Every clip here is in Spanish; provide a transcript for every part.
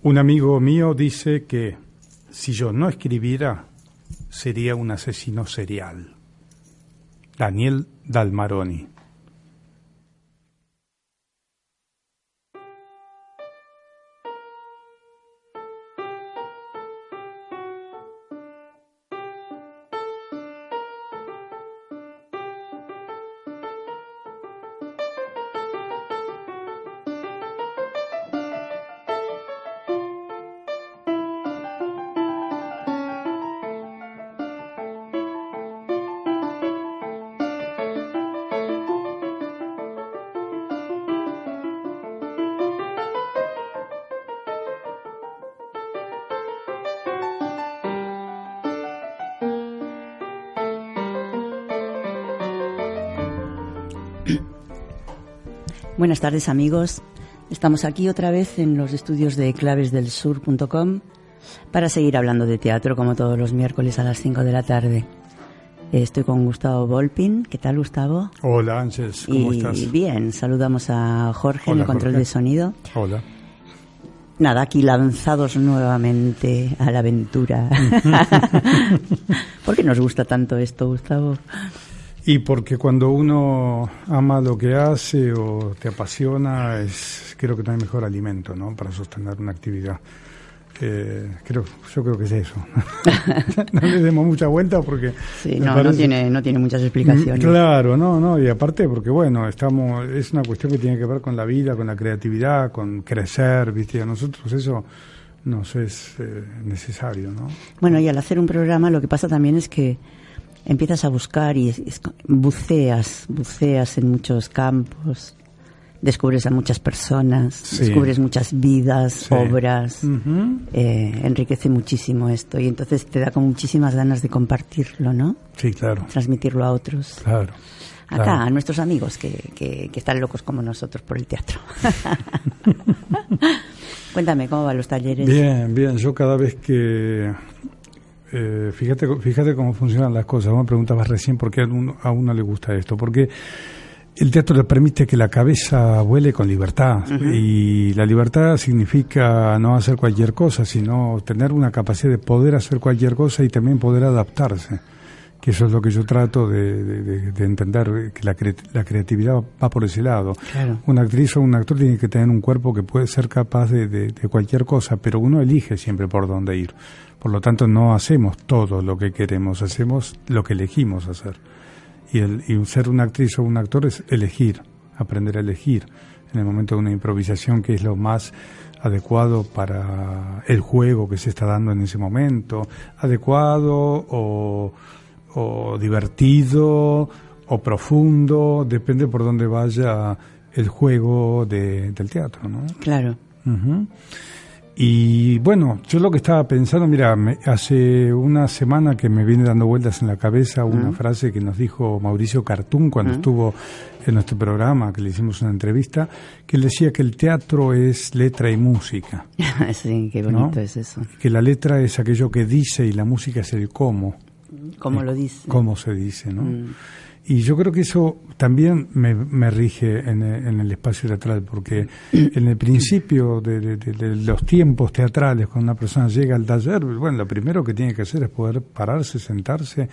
Un amigo mío dice que si yo no escribiera, sería un asesino serial. Daniel Dalmaroni. Buenas tardes amigos. Estamos aquí otra vez en los estudios de clavesdelsur.com para seguir hablando de teatro como todos los miércoles a las 5 de la tarde. Estoy con Gustavo Volpin. ¿Qué tal, Gustavo? Hola, Ángeles. ¿Cómo y estás? Bien, saludamos a Jorge en el control de sonido. Hola. Nada, aquí lanzados nuevamente a la aventura. ¿Por qué nos gusta tanto esto, Gustavo? Y porque cuando uno ama lo que hace o te apasiona, es creo que no hay mejor alimento, ¿no? Para sostener una actividad. Eh, creo, yo creo que es eso. no le demos mucha vuelta porque sí, no, no, tiene, no tiene muchas explicaciones. Claro, no, no, y aparte porque bueno, estamos, es una cuestión que tiene que ver con la vida, con la creatividad, con crecer, viste, a nosotros eso nos es eh, necesario, ¿no? Bueno, y al hacer un programa lo que pasa también es que empiezas a buscar y buceas, buceas en muchos campos, descubres a muchas personas, sí. descubres muchas vidas, sí. obras, uh -huh. eh, enriquece muchísimo esto y entonces te da con muchísimas ganas de compartirlo, ¿no? Sí, claro. Transmitirlo a otros. Claro. Acá, claro. a nuestros amigos que, que, que, están locos como nosotros por el teatro. Cuéntame, ¿cómo van los talleres? Bien, bien. Yo cada vez que eh, fíjate, fíjate cómo funcionan las cosas. Vos me preguntabas recién por qué a uno, a le gusta esto. Porque el teatro le permite que la cabeza vuele con libertad. Uh -huh. Y la libertad significa no hacer cualquier cosa, sino tener una capacidad de poder hacer cualquier cosa y también poder adaptarse. Que eso es lo que yo trato de, de, de entender, que la, cre la, creatividad va por ese lado. Claro. Una actriz o un actor tiene que tener un cuerpo que puede ser capaz de, de cualquier cosa, pero uno elige siempre por dónde ir. Por lo tanto, no hacemos todo lo que queremos, hacemos lo que elegimos hacer. Y, el, y ser una actriz o un actor es elegir, aprender a elegir en el momento de una improvisación que es lo más adecuado para el juego que se está dando en ese momento, adecuado o, o divertido o profundo, depende por dónde vaya el juego de, del teatro, ¿no? Claro. Uh -huh. Y bueno, yo lo que estaba pensando, mira, me, hace una semana que me viene dando vueltas en la cabeza una uh -huh. frase que nos dijo Mauricio Cartún cuando uh -huh. estuvo en nuestro programa, que le hicimos una entrevista, que él decía que el teatro es letra y música. sí, qué bonito ¿no? es eso. Que la letra es aquello que dice y la música es el cómo. ¿Cómo lo dice? Cómo se dice, ¿no? Mm. Y yo creo que eso también me, me rige en, en, el espacio teatral, porque en el principio de, de, de, los tiempos teatrales, cuando una persona llega al taller, bueno, lo primero que tiene que hacer es poder pararse, sentarse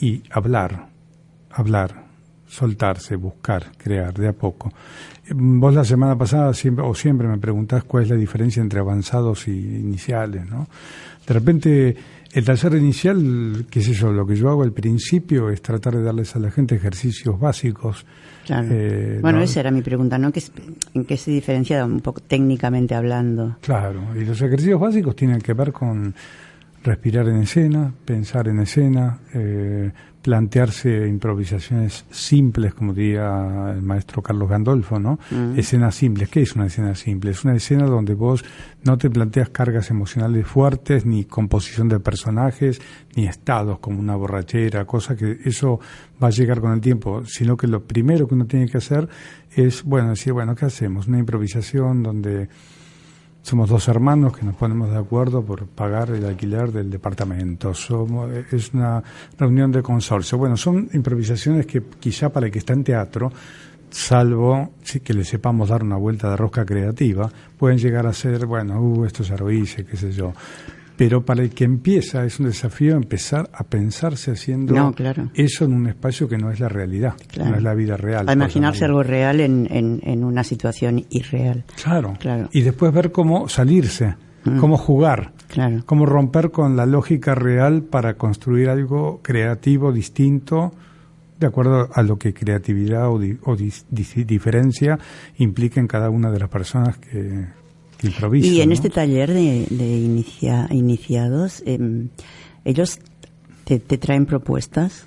y hablar, hablar, soltarse, buscar, crear de a poco. Vos la semana pasada siempre, o siempre me preguntás cuál es la diferencia entre avanzados y iniciales, ¿no? De repente el taller inicial, qué sé yo, lo que yo hago al principio es tratar de darles a la gente ejercicios básicos. Claro. Eh, bueno, ¿no? esa era mi pregunta, ¿no? ¿En qué se diferencia un poco técnicamente hablando? Claro, y los ejercicios básicos tienen que ver con respirar en escena, pensar en escena, eh, plantearse improvisaciones simples, como diría el maestro Carlos Gandolfo, ¿no? Mm. Escenas simples. ¿Qué es una escena simple? Es una escena donde vos no te planteas cargas emocionales fuertes, ni composición de personajes, ni estados como una borrachera, cosa que eso va a llegar con el tiempo, sino que lo primero que uno tiene que hacer es, bueno, decir, bueno, ¿qué hacemos? Una improvisación donde somos dos hermanos que nos ponemos de acuerdo por pagar el alquiler del departamento. Somos, es una reunión de consorcio. Bueno, son improvisaciones que quizá para el que está en teatro salvo sí, que le sepamos dar una vuelta de rosca creativa, pueden llegar a ser, bueno, uh, esto es hice, qué sé yo. Pero para el que empieza es un desafío empezar a pensarse haciendo eso en un espacio que no es la realidad, no es la vida real. A imaginarse algo real en, en, una situación irreal. Claro. claro. Y después ver cómo salirse, mm. cómo jugar, claro. cómo romper con la lógica real para construir algo creativo, distinto, de acuerdo a lo que creatividad o, diferencia implica en cada una de las personas que, Y en este taller de, inicia, iniciados, em, ellos te, traen propuestas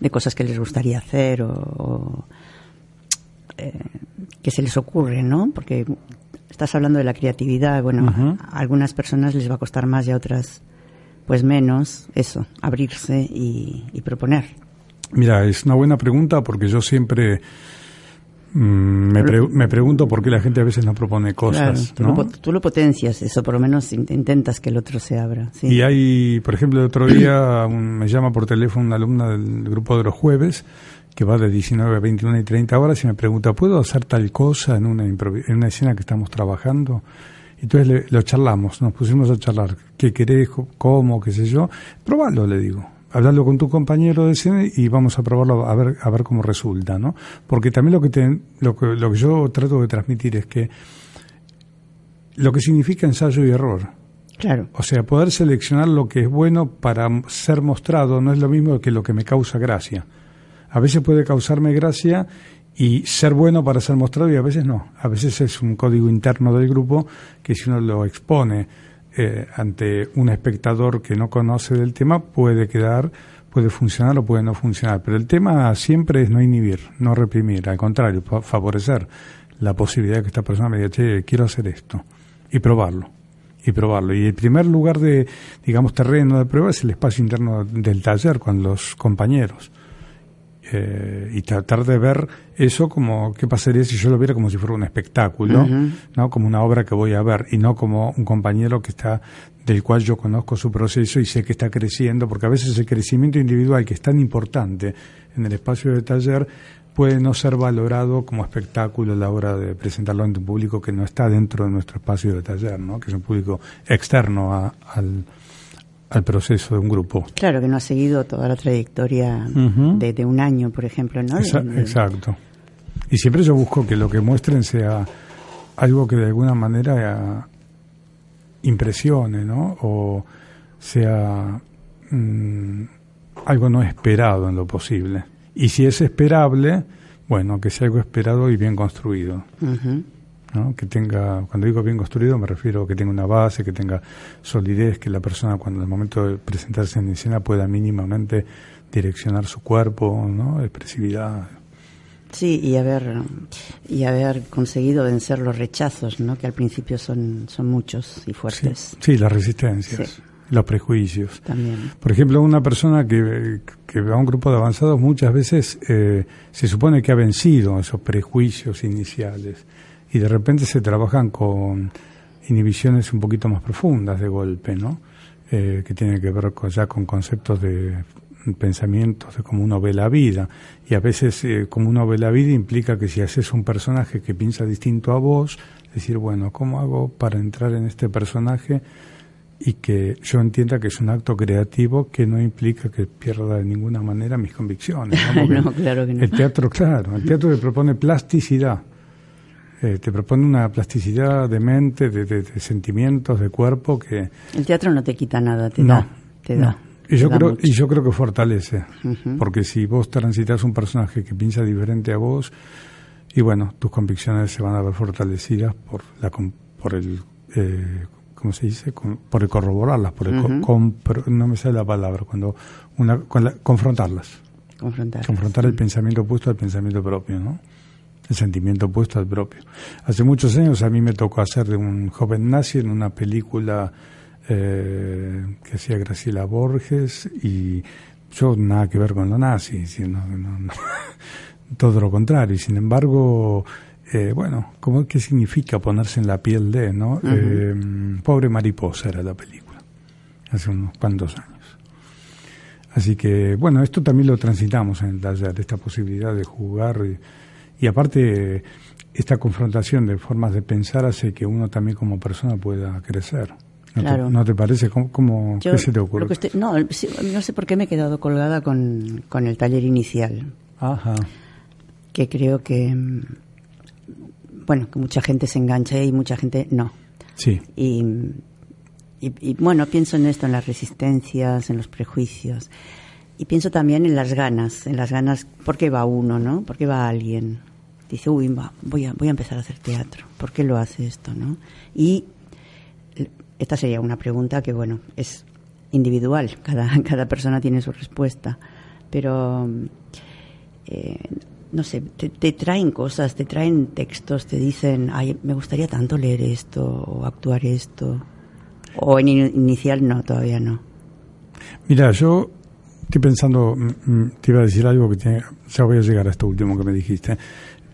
de cosas que les gustaría hacer o, eh, que se les ocurre, ¿no? Porque estás hablando de la creatividad, bueno, a algunas personas les va a costar más y a otras pues menos, eso, abrirse y proponer. Mira, es una buena pregunta porque yo siempre mm, me, me, pregunto por qué la gente a veces no propone cosas. tú, lo, tú, lo, potencias, eso por lo menos intentas que el otro se abra. Y hay, por ejemplo, el otro día me llama por teléfono una alumna del grupo de los jueves que va de 19 a 21 y 30 horas y me pregunta, ¿puedo hacer tal cosa en una, en una escena que estamos trabajando? Entonces le, lo charlamos, nos pusimos a charlar, ¿qué querés, cómo, qué sé yo? Probalo, le digo hablarlo con tu compañero de cine y vamos a probarlo a ver a ver cómo resulta, ¿no? Porque también lo que te, lo que lo que yo trato de transmitir es que lo que significa ensayo y error. Claro. O sea, poder seleccionar lo que es bueno para ser mostrado no es lo mismo que lo que me causa gracia. A veces puede causarme gracia y ser bueno para ser mostrado y a veces no. A veces es un código interno del grupo que si uno lo expone eh, ante un espectador que no conoce del tema puede quedar, puede funcionar o puede no funcionar. Pero el tema siempre es no inhibir, no reprimir, al contrario, favorecer la posibilidad de que esta persona me diga, che, quiero hacer esto y probarlo. Y probarlo. Y el primer lugar de, digamos, terreno de prueba es el espacio interno del taller con los compañeros. Eh, y tratar de ver eso como qué pasaría si yo lo viera como si fuera un espectáculo, ¿no? Como una obra que voy a ver y no como un compañero que está del cual yo conozco su proceso y sé que está creciendo, porque a veces el crecimiento individual que es tan importante en el espacio de taller puede no ser valorado como espectáculo a la hora de presentarlo ante un público que no está dentro de nuestro espacio de taller, ¿no? Que es un público externo al al proceso de un grupo. Claro, que no ha seguido toda la trayectoria de, un año, por ejemplo, ¿no? Exacto. Y siempre yo busco que lo que muestren sea algo que de alguna manera impresione, ¿no? O sea mm, algo no esperado en lo posible. Y si es esperable, bueno, que sea algo esperado y bien construido que tenga, cuando digo bien construido me refiero a que tenga una base, que tenga solidez, que la persona cuando en el momento de presentarse en escena pueda mínimamente direccionar su cuerpo, ¿no? expresividad. Sí, y haber, y haber conseguido vencer los rechazos, ¿no? que al principio son, son muchos y fuertes. Sí, las resistencias. Los prejuicios. También. Por ejemplo, una persona que, que va a un grupo de avanzados muchas veces eh, se supone que ha vencido esos prejuicios iniciales y de repente se trabajan con inhibiciones un poquito más profundas de golpe, ¿no? Eh, que tienen que ver ya con conceptos de pensamientos de cómo uno ve la vida. Y a veces eh, como uno ve la vida implica que si haces un personaje que piensa distinto a vos, decir, bueno, ¿cómo hago para entrar en este personaje? y que yo entienda que es un acto creativo que no implica que pierda de ninguna manera mis convicciones. no, claro que no. El teatro, claro, el teatro te propone plasticidad. Eh, te propone una plasticidad de mente, de, sentimientos, de cuerpo que... El teatro no te quita nada, te da. Te da. Y yo, creo, y yo creo que fortalece, porque si vos transitas un personaje que piensa diferente a vos, y bueno, tus convicciones se van a ver fortalecidas por, la, por el, eh, ¿cómo se dice? por el corroborarlas, por el no me sale la palabra, cuando una, confrontarlas. Confrontar. Confrontar el pensamiento opuesto al pensamiento propio, ¿no? El sentimiento opuesto al propio. Hace muchos años a mí me tocó hacer de un joven nazi en una película eh, que hacía Graciela Borges y yo nada que ver con lo nazi, sino, todo lo contrario. Y sin embargo, eh, bueno, ¿cómo, ¿qué significa ponerse en la piel de, no? Eh, pobre mariposa era la película, hace unos cuantos años. Así que, bueno, esto también lo transitamos en el taller, esta posibilidad de jugar. Y, y aparte esta confrontación de formas de pensar hace que uno también como persona pueda crecer. ¿No, claro. te, ¿no te parece? ¿Cómo, Yo, ¿Qué se te ocurre? no, no sé por qué me he quedado colgada con, con el taller inicial, Ajá. que creo que, mm, bueno, que mucha gente se engancha y mucha gente no. Sí, Y, y, y, bueno, pienso en esto, en las resistencias, en los prejuicios. Y pienso también en las ganas, en las ganas, ¿por qué va uno, no? ¿Por qué va alguien? Dice, uy, voy, a, voy a empezar a hacer teatro. ¿Por qué lo hace esto, no? Y esta sería una pregunta que, bueno, es individual, cada, cada persona tiene su respuesta. Pero, eh, no sé, te, te traen cosas, te traen textos, te dicen, ay, me gustaría tanto leer esto o actuar esto. O en in- inicial no, todavía no. Mira, yo estoy pensando, mm, mm, te iba a decir algo que tiene, ya voy a llegar a esto último que me dijiste.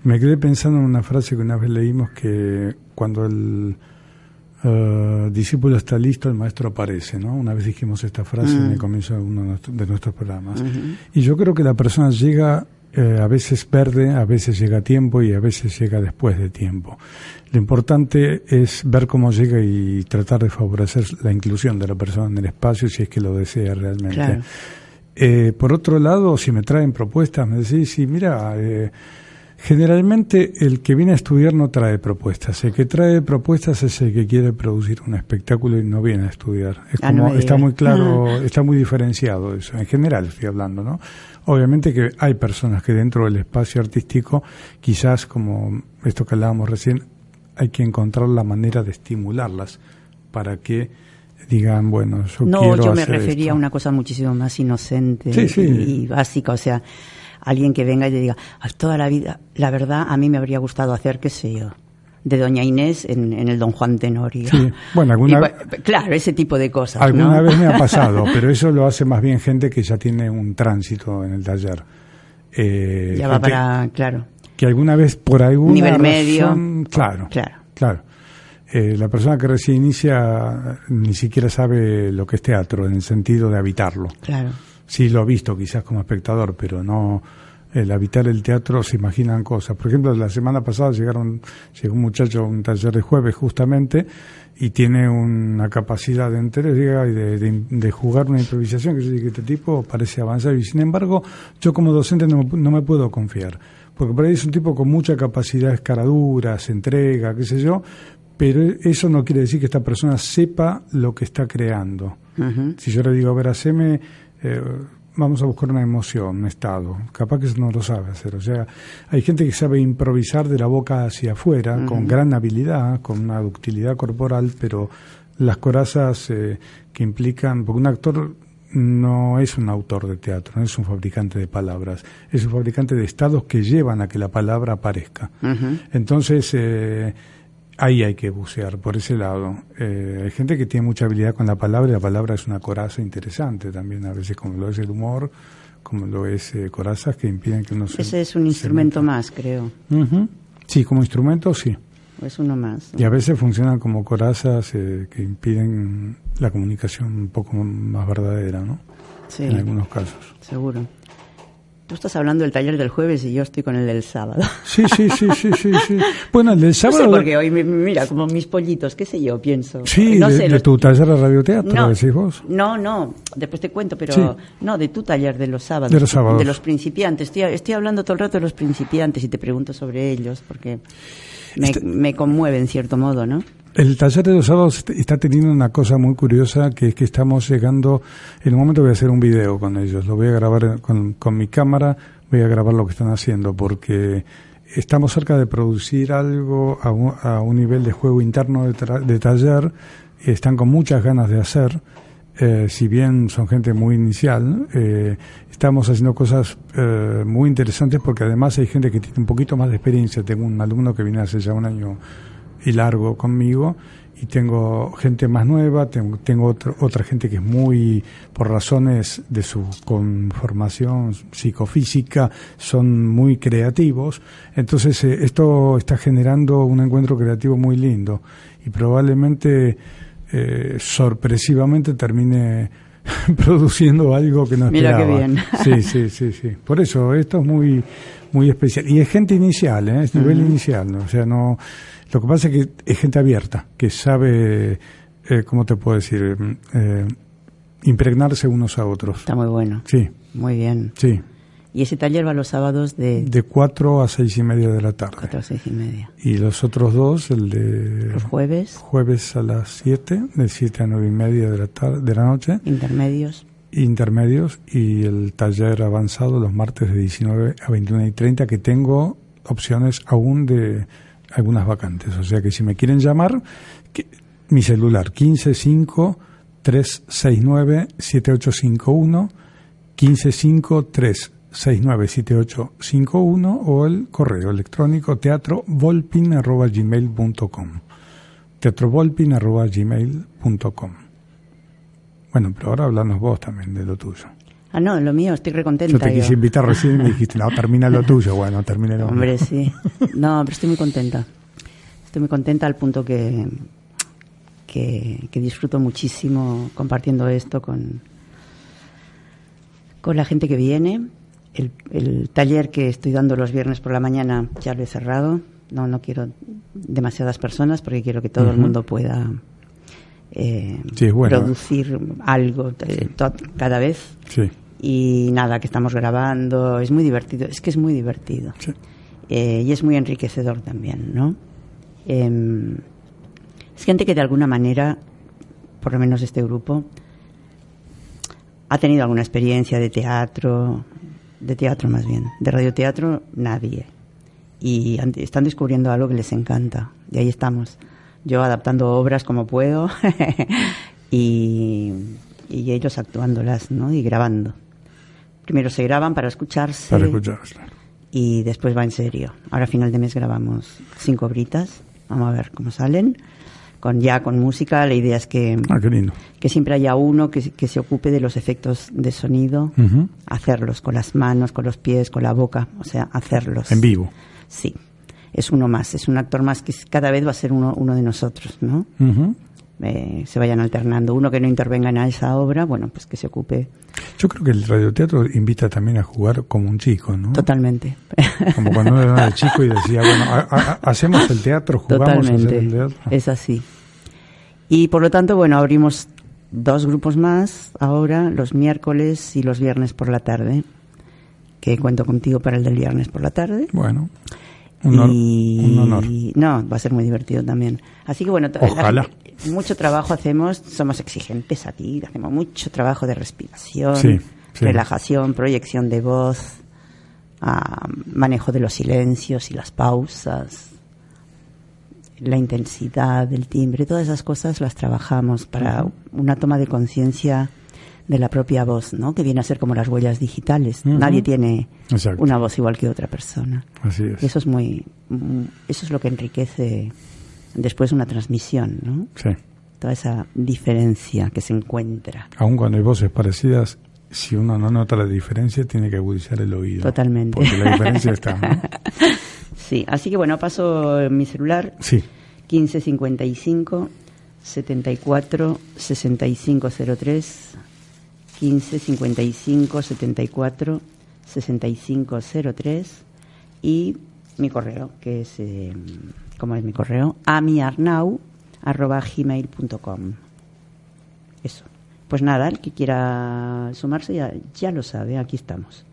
Me quedé pensando en una frase que una vez leímos que cuando el eh, discípulo está listo, el maestro aparece, ¿no? Una vez dijimos esta frase en el comienzo de uno de nuestro- de nuestros programas. Y yo creo que la persona llega eh, a veces verde, a veces llega a tiempo y a veces llega después de tiempo. Lo importante es ver cómo llega y tratar de favorecer la inclusión de la persona en el espacio si es que lo desea realmente. Claro. Eh, por otro lado, si me traen propuestas, me decís, sí, mira, eh, generalmente el que viene a estudiar no trae propuestas. El que trae propuestas es el que quiere producir un espectáculo y no viene a estudiar. Es Ah, no como, está muy claro, está muy diferenciado eso. En general estoy hablando, ¿no? Obviamente que hay personas que dentro del espacio artístico, quizás como esto que hablábamos recién, hay que encontrar la manera de estimularlas para que digan, bueno, yo No, quiero yo me hacer refería esto. a una cosa muchísimo más inocente Sí, sí. Y, y básica, o sea, alguien que venga y le diga, "Ay, toda la vida, la verdad, a mí me habría gustado hacer, qué sé yo, de Doña Inés en, en el Don Juan Tenorio. Sí. Bueno, alguna- Y, claro, ese tipo de cosas, Alguna ¿no? vez me ha pasado, pero eso lo hace más bien gente que ya tiene un tránsito en el taller. Eh, ya va para, claro, Que alguna vez por alguna Nivel medio. claro, claro. claro. Eh, la persona que recién inicia ni siquiera sabe lo que es teatro en el sentido de habitarlo. Claro. Sí lo ha visto quizás como espectador, pero no el habitar el teatro se imaginan cosas. Por ejemplo, la semana pasada llegaron llegó un muchacho a un taller de jueves justamente y tiene una capacidad de entrega y de, de- de jugar una improvisación que yo dije, este tipo parece avanzar y sin embargo yo como docente no, me- no me puedo confiar. Porque por ahí es un tipo con mucha capacidad de escaraduras, entrega, qué sé yo, pero eso no quiere decir que esta persona sepa lo que está creando. Si yo le digo, a ver, haceme, eh, vamos a buscar una emoción, un estado, capaz que eso no lo sabe hacer. O sea, hay gente que sabe improvisar de la boca hacia afuera, con gran habilidad, con una ductilidad corporal, pero las corazas eh, que implican, porque un actor no es un autor de teatro, no es un fabricante de palabras, es un fabricante de estados que llevan a que la palabra aparezca. Entonces, eh, ahí hay que bucear, por ese lado. Eh, hay gente que tiene mucha habilidad con la palabra y la palabra es una coraza interesante también, a veces como lo es el humor, como lo es eh, corazas que impiden que uno se... Ese es un se instrumento más, creo. Ujú. Sí, como instrumento sí. Es uno más. Y a veces funcionan como corazas eh, que impiden la comunicación un poco más verdadera, ¿no? Sí, En algunos casos. seguro. Tú estás hablando del taller del jueves y yo estoy con el del sábado. Sí, sí, sí, sí, sí, sí. Bueno, el del No sábado... sé por qué hoy, mira, como mis pollitos, qué sé yo, pienso. Sí, no de, sé, de los- tu taller de radioteatro, decís vos. No, no, después te cuento, pero Sí. no, de tu taller de los sábados. De los sábados. De los principiantes. Estoy, estoy hablando todo el rato de los principiantes y te pregunto sobre ellos porque me, Este- me conmueve en cierto modo, ¿no? El taller de los sábados est- está teniendo una cosa muy curiosa, que es que estamos llegando, en un momento voy a hacer un video con ellos, lo voy a grabar con, con mi cámara, voy a grabar lo que están haciendo, porque estamos cerca de producir algo a un, a un nivel de juego interno de, tra- de taller, están con muchas ganas de hacer, eh, si bien son gente muy inicial, eh, estamos haciendo cosas eh, muy interesantes porque además hay gente que tiene un poquito más de experiencia. Tengo un alumno que viene hace ya un año y largo conmigo y tengo gente más nueva, tengo, tengo otro- otra gente que es muy, por razones de su conformación psicofísica, son muy creativos. Entonces eh, esto está generando un encuentro creativo muy lindo y probablemente eh, sorpresivamente termine produciendo algo que no Mira qué esperaba. bien. Sí, sí, sí, sí. Por eso esto es muy muy especial. Y es gente inicial, ¿eh? es nivel inicial, ¿no? o sea, no... Lo que pasa es que es gente abierta, que sabe, eh, ¿cómo te puedo decir? Eh, impregnarse unos a otros. Está muy bueno. Sí. Muy bien. Sí. ¿Y ese taller va los sábados de...? De 4 a seis y media de la tarde. 4 a 6 y media. Y los otros dos, el de... ¿Los jueves? Jueves a las 7, de 7 a nueve y media de la, tarde, de la noche. Intermedios. Intermedios. Y el taller avanzado los martes de 19 a 21 y 30, que tengo opciones aún de algunas vacantes. O sea que si me quieren llamar, que, mi celular 155 369 7851 155 3697851 o el correo electrónico teatrovolpin.gmail.com teatrovolpin.gmail.com Bueno, pero ahora hablanos vos también de lo tuyo. Ah, no, lo mío, estoy recontenta. Yo te quise invitar recién y me dijiste, no, termina lo tuyo. Bueno, termine lo Hombre, sí. No, pero estoy muy contenta. Estoy muy contenta al punto que, que, que disfruto muchísimo compartiendo esto con, con la gente que viene. El, el, taller que estoy dando los viernes por la mañana ya lo he cerrado. No, no quiero demasiadas personas porque quiero que todo uh -huh. el mundo pueda eh, sí, bueno. producir algo eh, cada vez. Sí. Y nada, que estamos grabando. Es muy divertido. Es que es muy divertido. Sí. Eh, y es muy enriquecedor también, ¿no? Em, es gente que de alguna manera, por lo menos este grupo, ha tenido alguna experiencia de teatro, de teatro más bien, de radioteatro nadie. Y están descubriendo algo que les encanta. Y ahí estamos. Yo adaptando obras como puedo y, y, ellos actuándolas, ¿no? Y grabando. Primero se graban para escucharse. Para escucharse. Y después va en serio. Ahora a final de mes grabamos cinco obritas. Vamos a ver cómo salen con ya con música. La idea es que, ah, que siempre haya uno que, que, se ocupe de los efectos de sonido, uh -huh. hacerlos con las manos, con los pies, con la boca, o sea, hacerlos. En vivo. Sí, es uno más, es un actor más que cada vez va a ser uno, uno de nosotros, ¿no? Uh -huh. Eh, se vayan alternando. Uno que no intervenga en esa obra, bueno, pues que se ocupe. Yo creo que el radioteatro invita también a jugar como un chico, ¿no? Totalmente. Como cuando uno era chico y decía, bueno, a, a, hacemos el teatro, jugamos Totalmente. a hacer el teatro. Es así. Y por lo tanto, bueno, abrimos dos grupos más ahora, los miércoles y los viernes por la tarde, que cuento contigo para el del viernes por la tarde. Bueno. Un, honor, y... un honor. No, va a ser muy divertido también. Así que bueno, Ojalá. La, mucho trabajo hacemos, somos exigentes aquí, hacemos mucho trabajo de respiración, sí, sí. relajación, proyección de voz, uh, manejo de los silencios y las pausas, la intensidad del timbre, todas esas cosas las trabajamos para una toma de conciencia de la propia voz, ¿no? Que viene a ser como las huellas digitales. Uh -huh. Nadie tiene Exacto. una voz igual que otra persona. Así es. Y eso es muy, eso es lo que enriquece después una transmisión, ¿no? Sí. Toda esa diferencia que se encuentra. Aun cuando hay voces parecidas, si uno no nota la diferencia, tiene que agudizar el oído. Totalmente. Porque la diferencia está, ¿no? Sí, así que bueno, paso mi celular. Sí. 1555 74 6503 1555 74 6503 y mi correo, que es, eh, ¿cómo es mi correo? amiarnau arroba gmail.com. Eso. Pues nada, el que quiera sumarse ya, ya lo sabe, aquí estamos.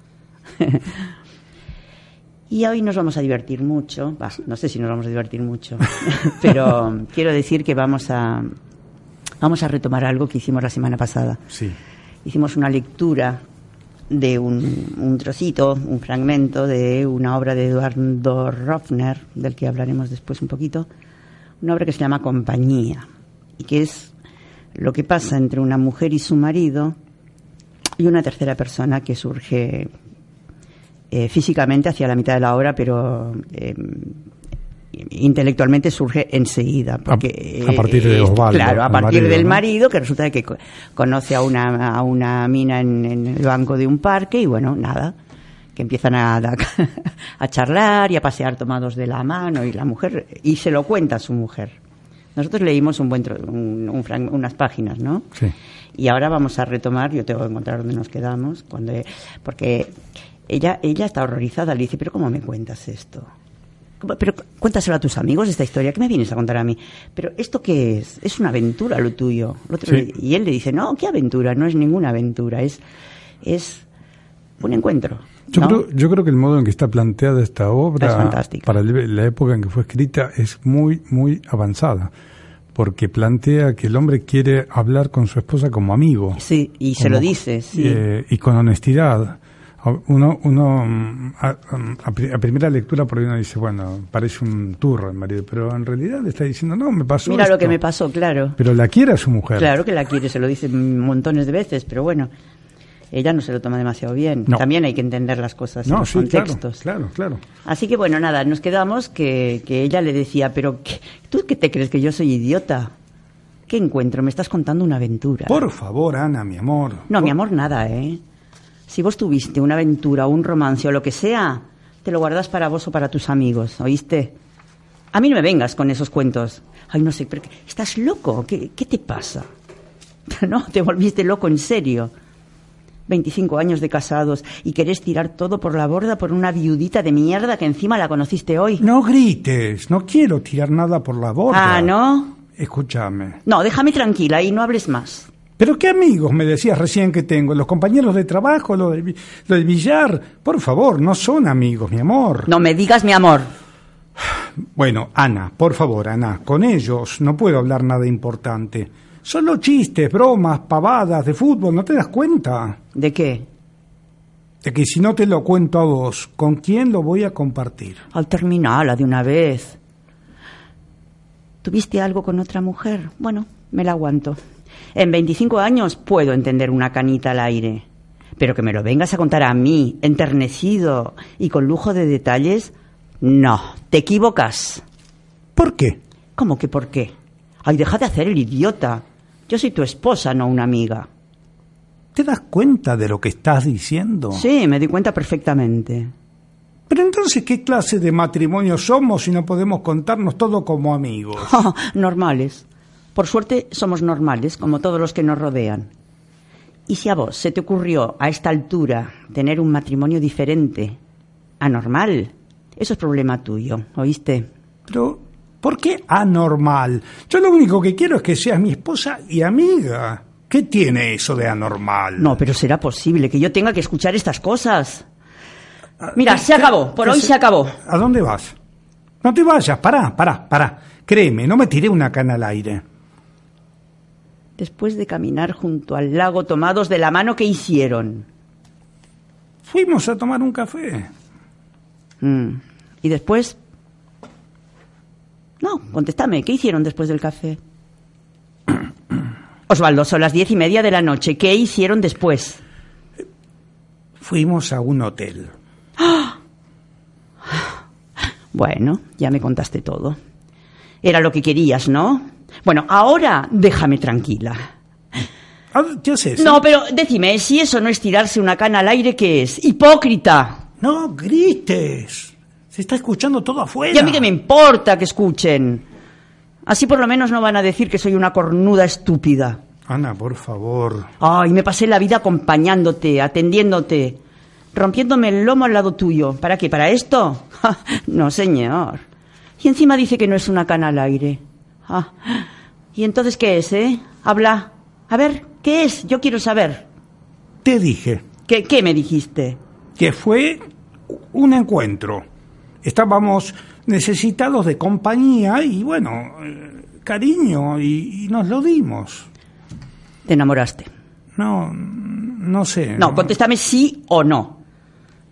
y hoy nos vamos a divertir mucho, bah, no sé si nos vamos a divertir mucho, pero quiero decir que vamos a, vamos a retomar algo que hicimos la semana pasada. Sí hicimos una lectura de un, un, trocito, un fragmento de una obra de Eduardo Roffner, del que hablaremos después un poquito, una obra que se llama Compañía, y que es lo que pasa entre una mujer y su marido y una tercera persona que surge eh, físicamente hacia la mitad de la obra, pero eh, intelectualmente surge enseguida. Porque, a, a partir de Osvaldo. Claro, a partir marido, del ¿no? marido, que resulta que conoce a una, a una mina en, en, el banco de un parque y bueno, nada, que empiezan a, a, a, charlar y a pasear tomados de la mano y la mujer, y se lo cuenta a su mujer. Nosotros leímos un buen un, un, unas páginas, ¿no? Sí. Y ahora vamos a retomar, yo tengo que encontrar dónde nos quedamos, cuando, porque ella, ella está horrorizada, le dice, pero ¿cómo me cuentas esto? Pero cuéntaselo a tus amigos esta historia, ¿qué me vienes a contar a mí? Pero ¿esto qué es? Es una aventura lo tuyo. Y él le dice, no, ¿qué aventura? No es ninguna aventura, es, es un encuentro. Yo, creo, yo creo que el modo en que está planteada esta obra, para la época en que fue escrita, es muy, muy avanzada porque plantea que el hombre quiere hablar con su esposa como amigo. Sí, y se lo dice, sí. Eh, y con honestidad. Uno, uno mm, mm, a, primera lectura por ahí uno dice, bueno, parece un turro el marido, pero en realidad le está diciendo, no, me pasó Mira lo que me pasó, claro. Pero la quiere a su mujer. Claro que la quiere, se lo dice montones de veces, pero bueno, ella no se lo toma demasiado bien. También hay que entender las cosas en los contextos. Claro, claro, Así que bueno, nada, nos quedamos que, que ella le decía, pero ¿tú qué te crees que yo soy idiota? ¿Qué encuentro? Me estás contando una aventura. Por favor, Ana, mi amor. No, mi amor, nada, ¿eh? Si vos tuviste una aventura, un romance o lo que sea, te lo guardas para vos o para tus amigos, ¿oíste? A mí no me vengas con esos cuentos. Ay, no sé, pero ¿estás loco? ¿Qué, qué te pasa? No, te volviste loco en serio. 25 años de casados y querés tirar todo por la borda por una viudita de mierda que encima la conociste hoy. No grites, no quiero tirar nada por la borda. Ah, ¿no? Escúchame. No, déjame tranquila y no hables más. Pero qué amigos me decías recién que tengo, los compañeros de trabajo, los del, del billar. Por favor, no son amigos, mi amor. No me digas mi amor. Bueno, Ana, por favor, Ana, con ellos no puedo hablar nada importante. Solo chistes, bromas, pavadas de fútbol, ¿no te das cuenta? ¿De qué? De que si no te lo cuento a vos, ¿con quién lo voy a compartir? Al terminarla de una vez. ¿Tuviste algo con otra mujer? Bueno, me la aguanto. En 25 años puedo entender una canita al aire. Pero que me lo vengas a contar a mí, enternecido y con lujo de detalles, no, te equivocas. ¿Por qué? ¿Cómo que por qué? Ay, deja de hacer el idiota. Yo soy tu esposa, no una amiga. ¿Te das cuenta de lo que estás diciendo? Sí, me di cuenta perfectamente. Pero entonces, ¿qué clase de matrimonio somos si no podemos contarnos todo como amigos? normales. Por suerte somos normales, como todos los que nos rodean. Y si a vos se te ocurrió a esta altura tener un matrimonio diferente, anormal, eso es problema tuyo, ¿oíste? Pero ¿Por qué anormal? Yo lo único que quiero es que seas mi esposa y amiga. ¿Qué tiene eso de anormal? No, pero será posible que yo tenga que escuchar estas cosas. Mira, se acabó, por hoy se acabó. ¿A dónde vas? No te vayas, pará, pará, pará. Créeme, no me tiré una cana al aire. Después de caminar junto al lago tomados de la mano, ¿qué hicieron? Fuimos a tomar un café. Mm. ¿Y después? No, contéstame, ¿qué hicieron después del café? Osvaldo, son las diez y media de la noche. ¿Qué hicieron después? Fuimos a un hotel. Bueno, ya me contaste todo. Era lo que querías, ¿no? Bueno, ahora déjame tranquila. Ah, ¿Qué. No, pero decime, si eso no es tirarse una cana al aire, ¿qué es? ¡Hipócrita! No grites. Se está escuchando todo afuera. Y a mí que me importa que escuchen. Así por lo menos no van a decir que soy una cornuda estúpida. Ana, por favor. Ay, me pasé la vida acompañándote, atendiéndote, rompiéndome el lomo al lado tuyo. ¿Para qué? ¿Para esto? no, señor. Y encima dice que no es una cana al aire. Ah. ¿Y entonces qué es, eh? Habla. A ver, ¿qué es? Yo quiero saber. Te dije. ¿Qué, qué me dijiste? Que fue un encuentro estábamos necesitados de compañía y bueno, eh, cariño y, nos lo dimos. ¿Te enamoraste? No, no sé. No, contéstame sí o no.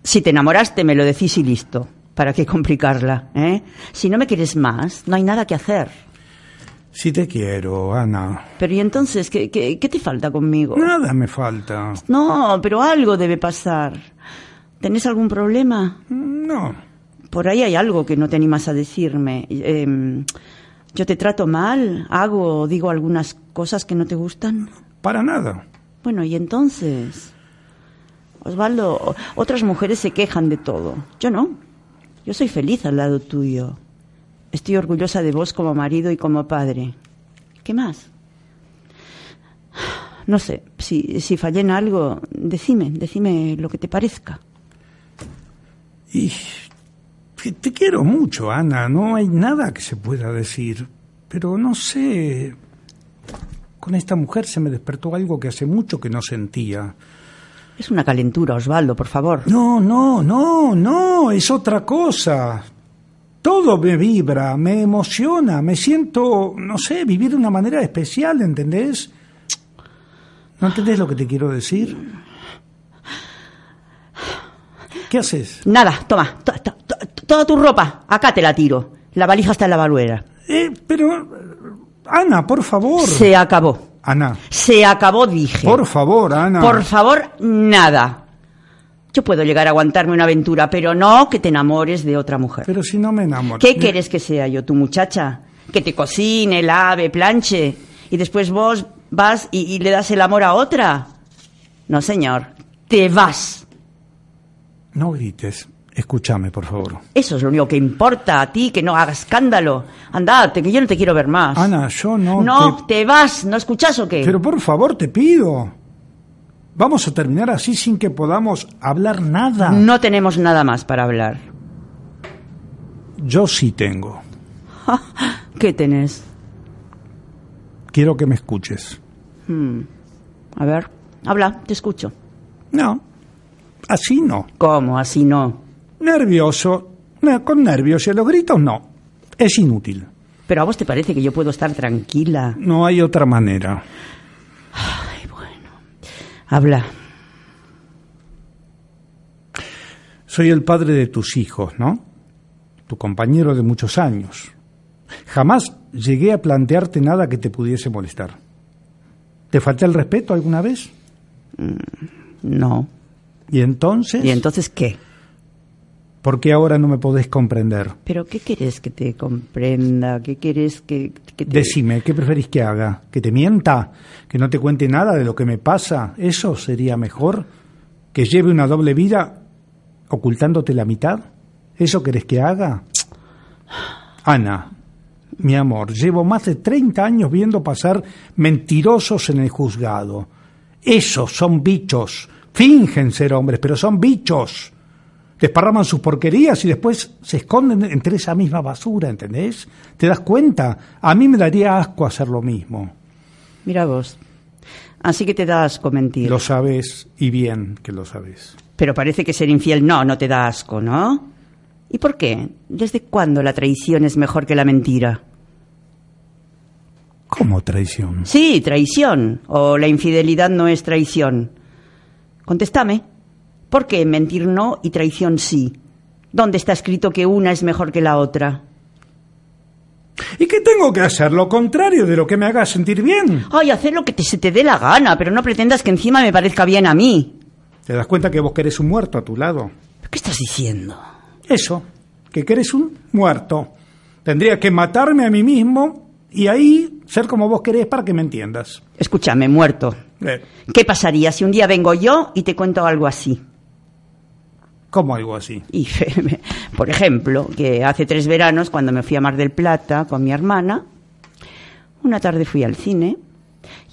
Si te enamoraste, me lo decís y listo. ¿Para qué complicarla? Eh? Si no me quieres más, no hay nada que hacer. Sí te quiero, Ana. Pero ¿y entonces qué, qué, qué te falta conmigo? Nada me falta. No, pero algo debe pasar. ¿Tenés algún problema? No por ahí hay algo que no te animas a decirme. Em, ¿Yo te trato mal? ¿Hago o digo algunas cosas que no te gustan? Para nada. Bueno, y entonces... Osvaldo, otras mujeres se quejan de todo. Yo no. Yo soy feliz al lado tuyo. Estoy orgullosa de vos como marido y como padre. ¿Qué más? No sé, si, si fallé en algo, decime, decime lo que te parezca. Y te quiero mucho, Ana, no hay nada que se pueda decir, pero no sé, con esta mujer se me despertó algo que hace mucho que no sentía. Es una calentura, Osvaldo, por favor. No, no, no, no, es otra cosa. Todo me vibra, me emociona, me siento, no sé, vivir de una manera especial, ¿entendés? ¿No entendés lo que te quiero decir? ¿Qué haces? Nada, toma, toda tu ropa, acá te la tiro. La valija está en la baluera. Eh, pero, Ana, por favor. Se acabó. Ana. Se acabó, dije. Por favor, Ana. Por favor, nada. Yo puedo llegar a aguantarme una aventura, pero no que te enamores de otra mujer. Pero si no me enamoro. ¿Qué quieres que sea yo, tu muchacha? Que te cocine, lave, planche y después vos vas y, le das el amor a otra. No, señor. Te vas. No grites. Escúchame, por favor. Eso es lo único que importa a ti, que no hagas escándalo. Andate, que yo no te quiero ver más. Ana, yo no. No, te, vas, ¿no escuchas o qué? Pero por favor, te pido. Vamos a terminar así sin que podamos hablar nada. No tenemos nada más para hablar. Yo sí tengo. ¿Qué tenés? Quiero que me escuches. Hmm. A ver, habla, te escucho. No, así no. ¿Cómo así no? Nervioso. con nervios y los gritos no. Es inútil. Pero a vos te parece que yo puedo estar tranquila. No hay otra manera. Habla. Soy el padre de tus hijos, ¿no? Tu compañero de muchos años. Jamás llegué a plantearte nada que te pudiese molestar. ¿Te falté el respeto alguna vez? Mm, no. ¿Y entonces? ¿Y entonces qué? ¿Por qué ahora no me podés comprender? ¿Pero qué querés que te comprenda? ¿Qué querés que, te... Decime, ¿qué preferís que haga? ¿Que te mienta? ¿Que no te cuente nada de lo que me pasa? ¿Eso sería mejor? ¿Que lleve una doble vida ocultándote la mitad? ¿Eso querés que haga? Ana, mi amor, llevo más de 30 años viendo pasar mentirosos en el juzgado. Esos son bichos. Fingen ser hombres, pero son bichos desparraman sus porquerías y después se esconden entre esa misma basura, ¿entendés? ¿Te das cuenta? A mí me daría asco hacer lo mismo. Mira vos. Así que te da asco mentir. Lo sabes y bien que lo sabes. Pero parece que ser infiel no, no te da asco, ¿no? ¿Y por qué? ¿Desde cuándo la traición es mejor que la mentira? ¿Cómo traición? Sí, traición. O la infidelidad no es traición. Contéstame. ¿Por qué mentir no y traición sí? ¿Dónde está escrito que una es mejor que la otra? ¿Y qué tengo que hacer? Lo contrario de lo que me haga sentir bien. Ay, hacer lo que te, se te dé la gana, pero no pretendas que encima me parezca bien a mí. ¿Te das cuenta que vos querés un muerto a tu lado? ¿Qué estás diciendo? Eso, que querés un muerto. Tendría que matarme a mí mismo y ahí ser como vos querés para que me entiendas. Escúchame, muerto. Eh. ¿Qué pasaría si un día vengo yo y te cuento algo así? ¿Cómo algo así? Y, por ejemplo, que hace tres veranos, cuando me fui a Mar del Plata con mi hermana, una tarde fui al cine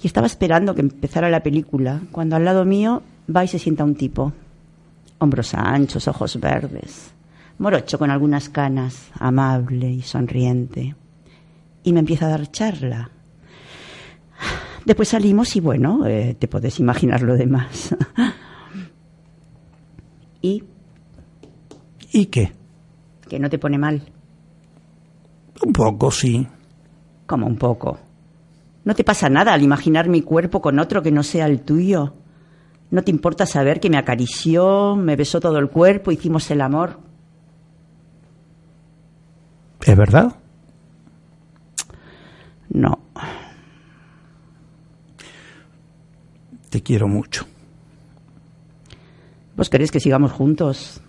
y estaba esperando que empezara la película, cuando al lado mío va y se sienta un tipo. Hombros anchos, ojos verdes, morocho con algunas canas, amable y sonriente. Y me empieza a dar charla. Después salimos y bueno, eh, te puedes imaginar lo demás. y ¿Y qué? Que no te pone mal. Un poco, sí. ¿Cómo un poco? ¿No te pasa nada al imaginar mi cuerpo con otro que no sea el tuyo? ¿No te importa saber que me acarició, me besó todo el cuerpo, hicimos el amor? ¿Es verdad? No. Te quiero mucho. ¿Vos querés que sigamos juntos?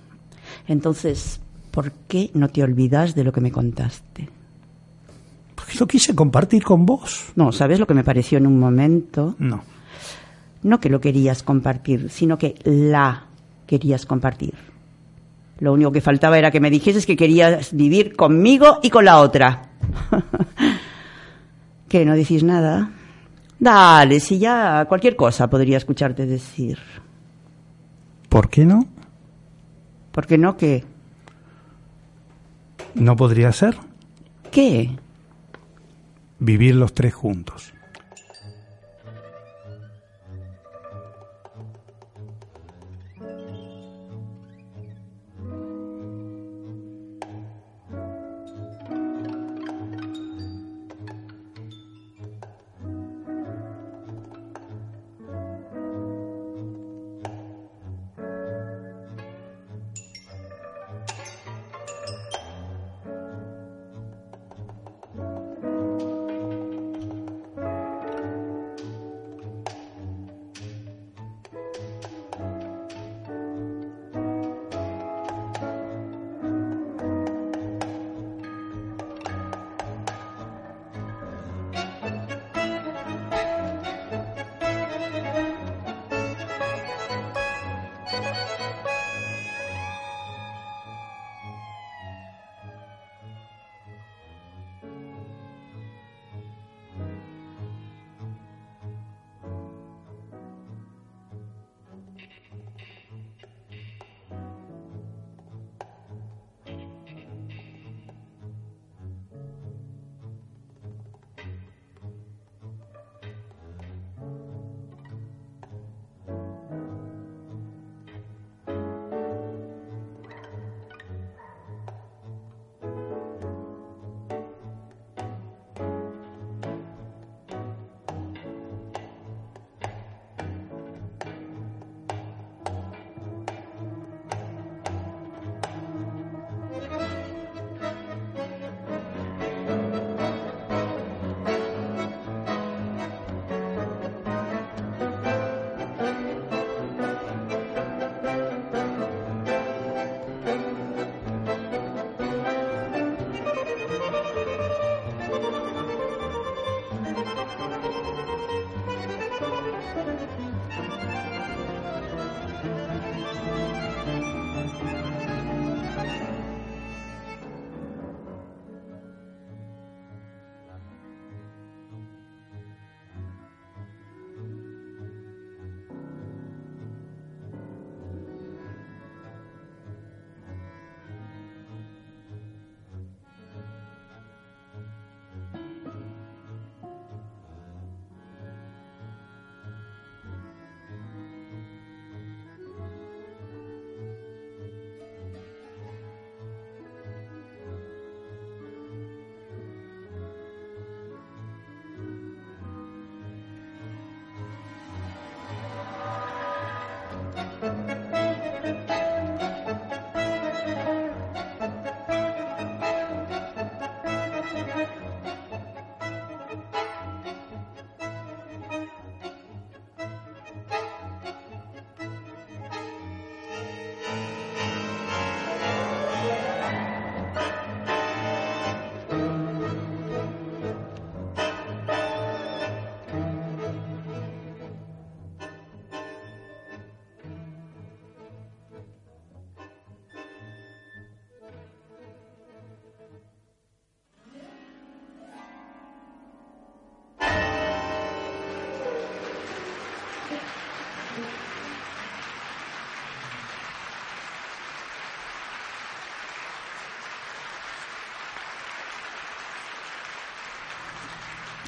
Entonces, ¿por qué no te olvidas de lo que me contaste? Porque lo quise compartir con vos. No, ¿sabes lo que me pareció en un momento? No. No que lo querías compartir, sino que la querías compartir. Lo único que faltaba era que me dijeses que querías vivir conmigo y con la otra. ¿Qué? ¿No decís nada? Dale, si ya cualquier cosa podría escucharte decir. ¿Por qué no? Porque no, ¿qué? ¿No podría ser? ¿Qué? Vivir los tres juntos.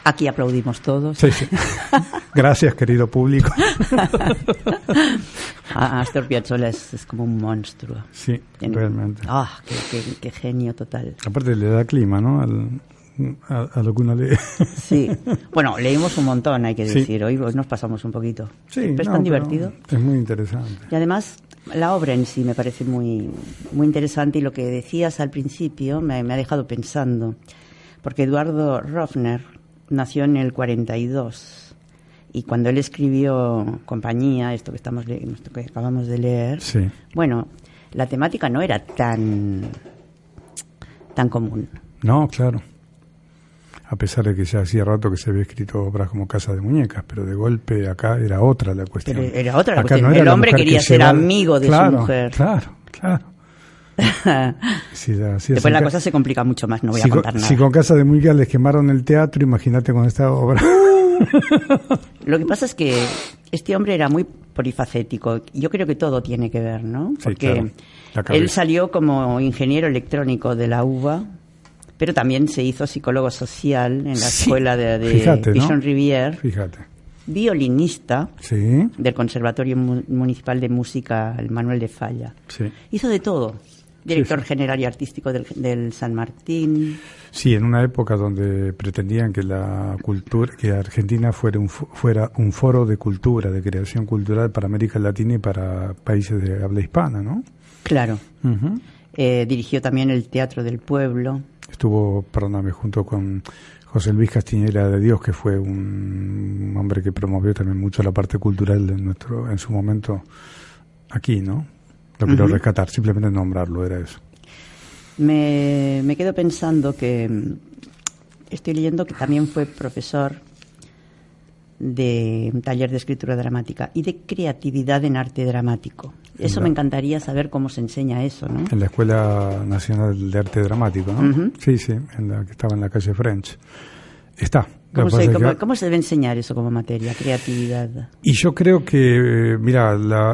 Aquí aplaudimos todos. Sí, sí. Gracias, querido público. Astor Piazzolla es, como un monstruo. Sí, realmente. Ah, qué, genio total. Aparte le da clima, ¿no? a, lo que uno lee. Sí. Bueno, leímos un montón, hay que decir. Hoy nos pasamos un poquito. Sí. es tan divertido. Es muy interesante. Y además, la obra en sí me parece muy, muy interesante y lo que decías al principio me, me ha dejado pensando. Porque Eduardo Rofner nació en el 42 y cuando él escribió Compañía, esto que estamos esto que acabamos de leer, bueno, la temática no era tan tan común. No, claro. A pesar de que ya hacía rato que se había escrito obras como Casa de Muñecas, pero de golpe acá era otra la cuestión. era otra la cuestión. el hombre quería ser amigo de su mujer. Claro, claro. Después la cosa se complica mucho más, no voy a contar nada. Si con Casa de Muñecas les quemaron el teatro, imagínate con esta obra. Lo que pasa es que este hombre era muy polifacético. Yo creo que todo tiene que ver, ¿no? Porque él salió como ingeniero electrónico de la UBA, pero también se hizo psicólogo social en la escuela de, de Rivière. Fíjate. Violinista del Conservatorio Municipal de Música el Manuel de Falla. Hizo de todo director general y artístico del, San Martín. Sí, en una época donde pretendían que la cultura, que Argentina fuera un, fuera un foro de cultura, de creación cultural para América Latina y para países de habla hispana, ¿no? Claro. Eh, dirigió también el Teatro del Pueblo. Estuvo, perdóname, junto con José Luis Castiñera de Dios, que fue un hombre que promovió también mucho la parte cultural de nuestro, en su momento aquí, ¿no? Lo quiero rescatar, simplemente nombrarlo, era eso. Me, me quedo pensando que mm, estoy leyendo que también fue profesor de un taller de escritura dramática y de creatividad en arte dramático. Eso me encantaría saber cómo se enseña eso, ¿no? En la Escuela Nacional de Arte Dramático, ¿no? Sí, sí, en la que estaba en la calle French. Está, ¿Cómo se, debe enseñar eso como materia, creatividad? Y yo creo que, mira,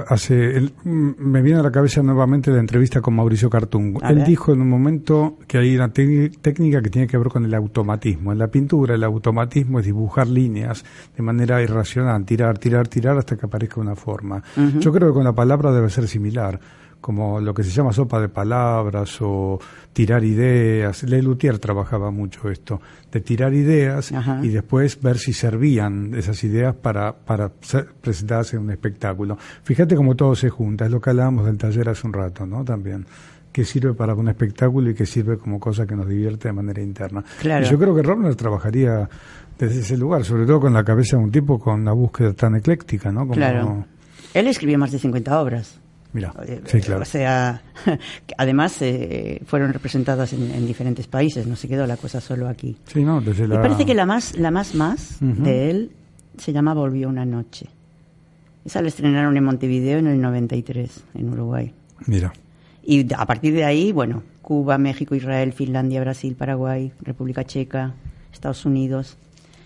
hace, me viene a la cabeza nuevamente la entrevista con Mauricio Cartung. Él dijo en un momento que hay una técnica que tiene que ver con el automatismo. En la pintura el automatismo es dibujar líneas de manera irracional, tirar, tirar, tirar hasta que aparezca una forma. Yo creo que con la palabra debe ser similar como lo que se llama sopa de palabras o tirar ideas. Le Luthier trabajaba mucho esto, de tirar ideas y después ver si servían esas ideas para, para presentarse en un espectáculo. Fíjate cómo todo se junta, es lo que hablábamos del taller hace un rato, ¿no? También que sirve para un espectáculo y que sirve como cosa que nos divierte de manera interna. Y yo creo que Ronald trabajaría desde ese lugar, sobre todo con la cabeza de un tipo con una búsqueda tan ecléctica, ¿no? claro. Él escribió más de 50 obras. Mira, sí, claro. O sea, además eh, fueron representadas en, diferentes países, no se quedó la cosa solo aquí. Sí, no, desde la... Me parece que la más, la más más de él se llama Volvió una noche. Esa la estrenaron en Montevideo en el 93, en Uruguay. Mira. Y a partir de ahí, bueno, Cuba, México, Israel, Finlandia, Brasil, Paraguay, República Checa, Estados Unidos,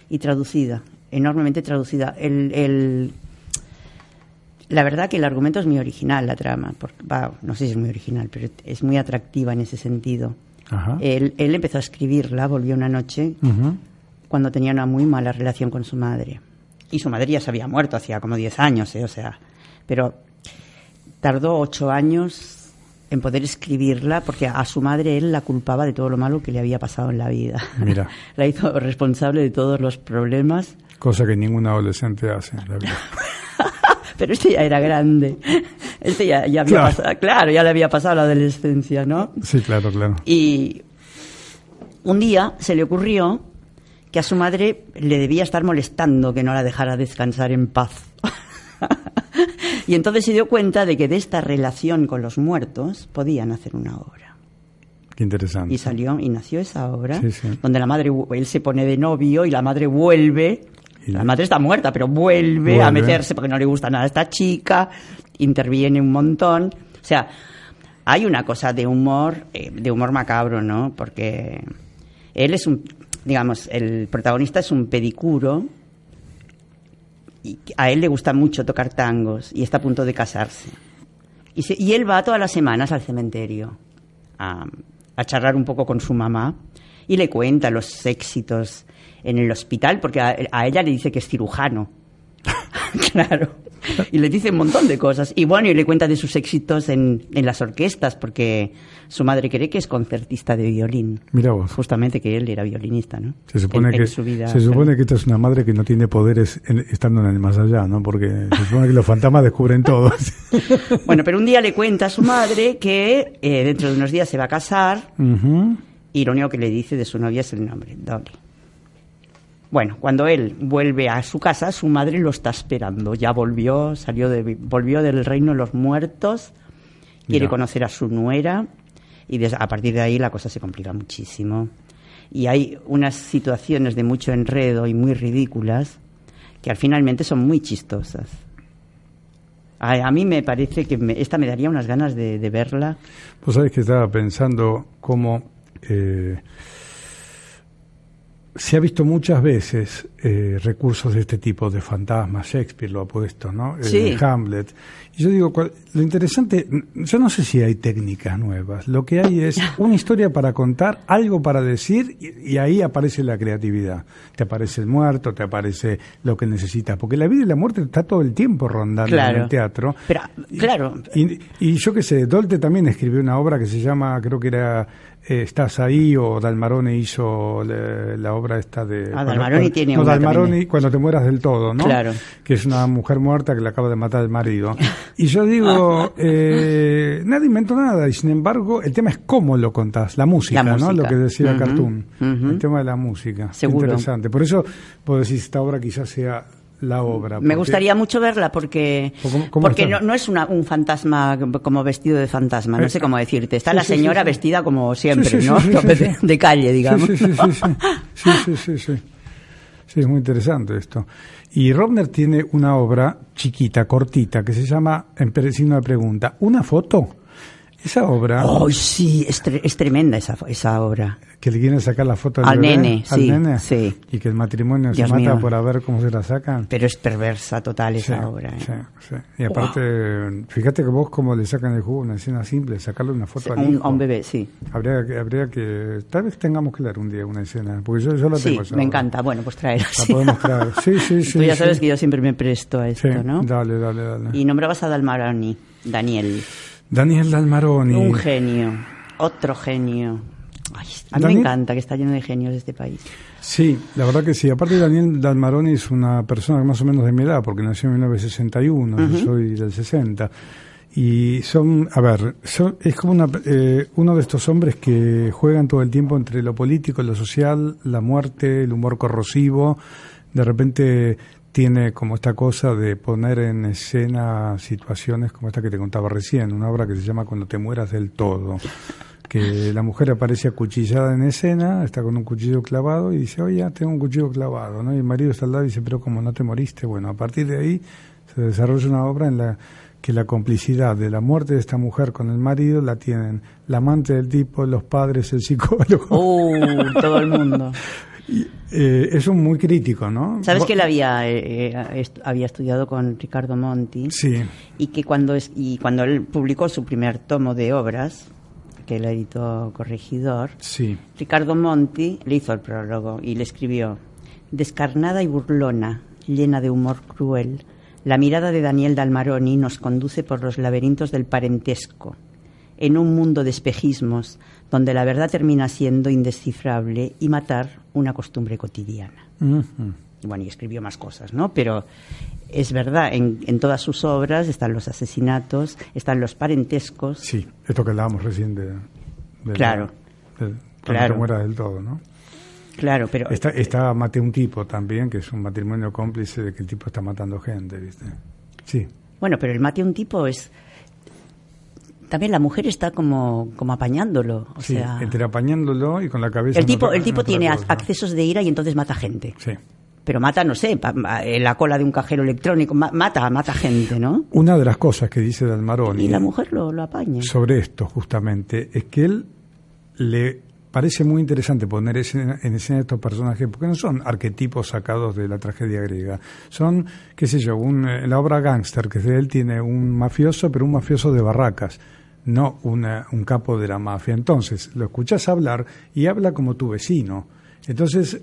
y traducida, enormemente traducida. El, el la verdad que el argumento es muy original, la trama. Porque, no sé si es muy original, pero es muy atractiva en ese sentido. Él, empezó a escribirla, volvió una noche, cuando tenía una muy mala relación con su madre. Y su madre ya se había muerto hacía como 10 años, ¿eh? o sea. Pero tardó ocho años en poder escribirla porque a su madre él la culpaba de todo lo malo que le había pasado en la vida. Mira. la hizo responsable de todos los problemas. Cosa que ningún adolescente hace en la vida. pero este ya era grande. Este ya, ya había claro. pasado, claro, ya le había pasado la adolescencia, ¿no? Sí, claro, claro. Y un día se le ocurrió que a su madre le debía estar molestando que no la dejara descansar en paz. y entonces se dio cuenta de que de esta relación con los muertos podían hacer una obra. Qué interesante. Y salió y nació esa obra, donde la madre, él se pone de novio y la madre vuelve la madre está muerta, pero vuelve, a meterse porque no le gusta nada a esta chica, interviene un montón. O sea, hay una cosa de humor, eh, de humor macabro, ¿no? Porque él es un, digamos, el protagonista es un pedicuro y a él le gusta mucho tocar tangos y está a punto de casarse. Y, y él va todas las semanas al cementerio a, a charlar un poco con su mamá y le cuenta los éxitos en el hospital, porque a, ella le dice que es cirujano. claro. Y le dice un montón de cosas. Y bueno, y le cuenta de sus éxitos en, en las orquestas, porque su madre cree que es concertista de violín. Mira vos. Justamente que él era violinista, ¿no? Se supone, que, se supone que esta es una madre que no tiene poderes estando en el más allá, ¿no? Porque se supone que los fantasmas descubren todo. bueno, pero un día le cuenta a su madre que eh, dentro de unos días se va a casar. Y lo único que le dice de su novia es el nombre, Dolly. Bueno, cuando él vuelve a su casa, su madre lo está esperando. Ya volvió, salió de, volvió del reino de los muertos, quiere conocer a su nuera y a partir de ahí la cosa se complica muchísimo. Y hay unas situaciones de mucho enredo y muy ridículas que al finalmente son muy chistosas. A, mí me parece que esta me daría unas ganas de, verla. Pues sabes que estaba pensando cómo... Eh, se ha visto muchas veces eh, recursos de este tipo, de fantasmas, Shakespeare lo ha puesto, ¿no? Sí. Hamlet. Y yo digo, lo interesante, yo no sé si hay técnicas nuevas, lo que hay es una historia para contar, algo para decir, y, ahí aparece la creatividad. Te aparece el muerto, te aparece lo que necesitas, porque la vida y la muerte está todo el tiempo rondando en el teatro. Pero, claro. Y, y yo qué sé, Dolte también escribió una obra que se llama, creo que era eh, estás ahí o Dalmarone hizo la, obra esta de... Ah, Dalmarone tiene no, Dalmarone cuando te mueras del todo, ¿no? Claro. Que es una mujer muerta que le acaba de matar el marido. Y yo digo, eh, nadie inventó nada y sin embargo el tema es cómo lo contás, la música, ¿no? Lo que decía Cartoon, el tema de la música. Seguro. Interesante. Por eso puedo decir, esta obra quizás sea la obra. Me gustaría mucho verla porque porque no, es una, un fantasma como vestido de fantasma, no sé cómo decirte. Está la señora vestida como siempre, ¿no? De, calle, digamos. Sí, sí, sí, sí. Sí, es muy interesante esto. Y Robner tiene una obra chiquita, cortita, que se llama, en una pregunta, ¿una foto? Esa obra. ¡Oh, sí! Es, es tremenda esa, esa obra. Que le quieren sacar la foto al, nene, sí, sí. Y que el matrimonio se mata por a ver cómo se la sacan. Pero es perversa total esa obra. ¿eh? Sí, sí. Y aparte, fíjate que vos como le sacan el jugo una escena simple, sacarle una foto a un, A un bebé, sí. Habría, habría que. Tal vez tengamos que leer un día una escena. Porque yo, yo la tengo. Sí, me encanta. Bueno, pues traerla. La podemos traer. Sí, sí, sí. Tú ya sabes que yo siempre me presto a esto, ¿no? Dale, dale, dale. Y nombrabas a Dalmarani, Daniel. Daniel Dalmaroni. Un genio, otro genio. a mí me encanta que está lleno de genios este país. Sí, la verdad que sí. Aparte, Daniel Dalmaroni es una persona más o menos de mi edad, porque nació en 1961, yo soy del 60. Y son, a ver, son, es como una, eh, uno de estos hombres que juegan todo el tiempo entre lo político, lo social, la muerte, el humor corrosivo. De repente tiene como esta cosa de poner en escena situaciones como esta que te contaba recién, una obra que se llama Cuando te mueras del todo, que la mujer aparece acuchillada en escena, está con un cuchillo clavado y dice, oye, tengo un cuchillo clavado, ¿no? Y el marido está al lado y dice, pero como no te moriste, bueno, a partir de ahí se desarrolla una obra en la que la complicidad de la muerte de esta mujer con el marido la tienen la amante del tipo, los padres, el psicólogo. Uh, todo el mundo. Eh, es un muy crítico, ¿no? Sabes que él había, eh, eh, había estudiado con Ricardo Monti. Sí. Y que cuando, es, y cuando él publicó su primer tomo de obras, que él editó Corregidor, sí. Ricardo Monti le hizo el prólogo y le escribió: Descarnada y burlona, llena de humor cruel, la mirada de Daniel Dalmaroni nos conduce por los laberintos del parentesco, en un mundo de espejismos donde la verdad termina siendo indescifrable y matar una costumbre cotidiana. Bueno, y escribió más cosas, ¿no? Pero es verdad, en, en, todas sus obras están los asesinatos, están los parentescos. Sí, esto que hablábamos recién de... claro. claro. muera del todo, ¿no? Claro, pero... Está, está Mate un tipo también, que es un matrimonio cómplice de que el tipo está matando gente, ¿viste? Sí. Bueno, pero el Mate un tipo es también la mujer está como, como apañándolo. O sí, sea, entre apañándolo y con la cabeza. El tipo, el tipo tiene accesos de ira y entonces mata gente. Sí. Pero mata, no sé, en la cola de un cajero electrónico, mata, mata gente, ¿no? Una de las cosas que dice Dalmaroni. Y la mujer lo, lo apaña. Sobre esto, justamente, es que él le parece muy interesante poner en escena estos personajes, porque no son arquetipos sacados de la tragedia griega. Son, qué sé yo, un, en la obra Gangster, que de él tiene un mafioso, pero un mafioso de barracas no un capo de la mafia. Entonces, lo escuchas hablar y habla como tu vecino. Entonces,